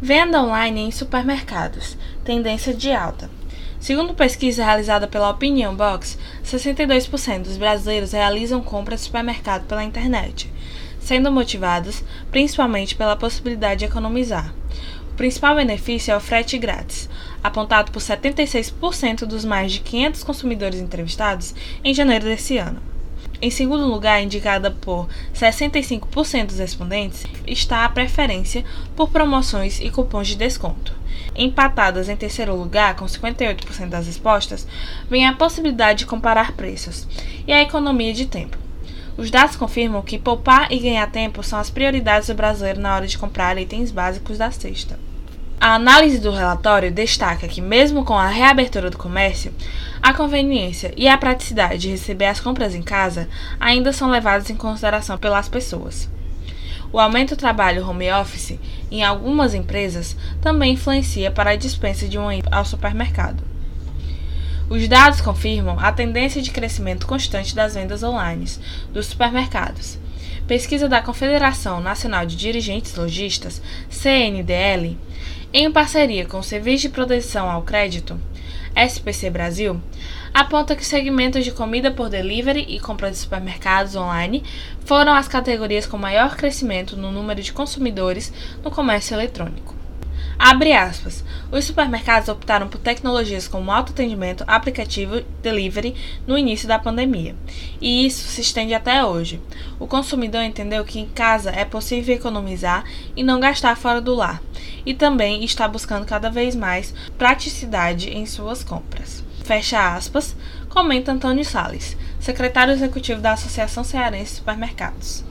Venda online em supermercados. Tendência de alta. Segundo pesquisa realizada pela Opinion Box, 62% dos brasileiros realizam compras de supermercado pela internet, sendo motivados principalmente pela possibilidade de economizar. O principal benefício é o frete grátis, apontado por 76% dos mais de 500 consumidores entrevistados em janeiro desse ano. Em segundo lugar, indicada por 65% dos respondentes, está a preferência por promoções e cupons de desconto. Empatadas em terceiro lugar, com 58% das respostas, vem a possibilidade de comparar preços e a economia de tempo. Os dados confirmam que poupar e ganhar tempo são as prioridades do brasileiro na hora de comprar itens básicos da cesta. A análise do relatório destaca que, mesmo com a reabertura do comércio, a conveniência e a praticidade de receber as compras em casa ainda são levadas em consideração pelas pessoas. O aumento do trabalho home office em algumas empresas também influencia para a dispensa de um ao supermercado. Os dados confirmam a tendência de crescimento constante das vendas online dos supermercados. Pesquisa da Confederação Nacional de Dirigentes Logistas, CNDL, em parceria com o Serviço de Proteção ao Crédito, SPC Brasil, aponta que segmentos de comida por delivery e compra de supermercados online foram as categorias com maior crescimento no número de consumidores no comércio eletrônico. Abre aspas. Os supermercados optaram por tecnologias como autoatendimento, aplicativo, delivery no início da pandemia. E isso se estende até hoje. O consumidor entendeu que em casa é possível economizar e não gastar fora do lar. E também está buscando cada vez mais praticidade em suas compras. Fecha aspas, comenta Antônio Sales, secretário executivo da Associação Cearense de Supermercados.